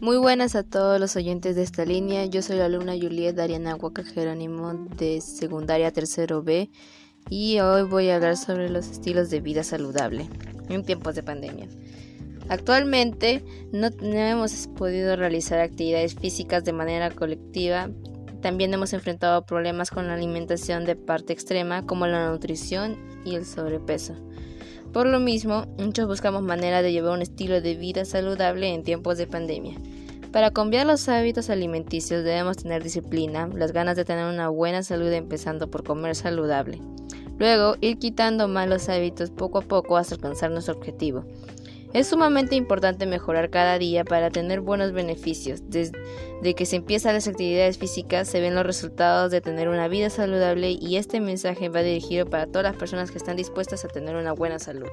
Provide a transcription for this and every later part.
Muy buenas a todos los oyentes de esta línea. Yo soy la alumna Juliet Dariana Huaca Jerónimo de secundaria tercero B y hoy voy a hablar sobre los estilos de vida saludable en tiempos de pandemia. Actualmente no, hemos podido realizar actividades físicas de manera colectiva. También hemos enfrentado problemas con la alimentación de parte extrema como la nutrición y el sobrepeso. Por lo mismo, muchos buscamos manera de llevar un estilo de vida saludable en tiempos de pandemia. Para cambiar los hábitos alimenticios debemos tener disciplina, las ganas de tener una buena salud empezando por comer saludable. Luego, ir quitando malos hábitos poco a poco hasta alcanzar nuestro objetivo. Es sumamente importante mejorar cada día para tener buenos beneficios. Desde que se empiezan las actividades físicas se ven los resultados de tener una vida saludable y este mensaje va dirigido para todas las personas que están dispuestas a tener una buena salud.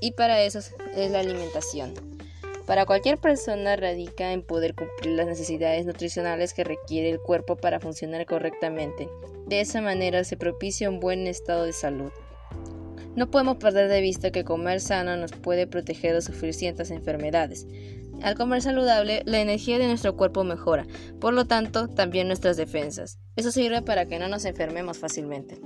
Y para eso es la alimentación. Para cualquier persona radica en poder cumplir las necesidades nutricionales que requiere el cuerpo para funcionar correctamente. De esa manera se propicia un buen estado de salud. No podemos perder de vista que comer sano nos puede proteger de sufrir ciertas enfermedades. Al comer saludable, la energía de nuestro cuerpo mejora, por lo tanto, también nuestras defensas. Eso sirve para que no nos enfermemos fácilmente.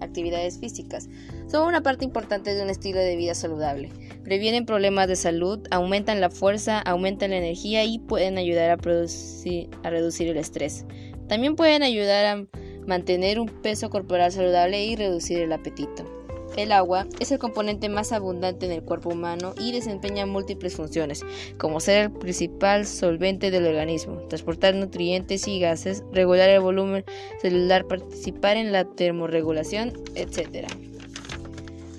Actividades físicas son una parte importante de un estilo de vida saludable. Previenen problemas de salud, aumentan la fuerza, aumentan la energía y pueden ayudar a, a reducir el estrés. También pueden ayudar a mantener un peso corporal saludable y reducir el apetito. El agua es el componente más abundante en el cuerpo humano y desempeña múltiples funciones, como ser el principal solvente del organismo, transportar nutrientes y gases, regular el volumen celular, participar en la termorregulación, etc.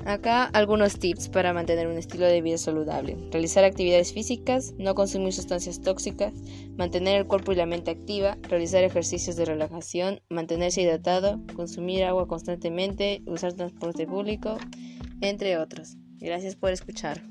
Acá algunos tips para mantener un estilo de vida saludable. Realizar actividades físicas, no consumir sustancias tóxicas, mantener el cuerpo y la mente activa, realizar ejercicios de relajación, mantenerse hidratado, consumir agua constantemente, usar transporte público, entre otros. Gracias por escuchar.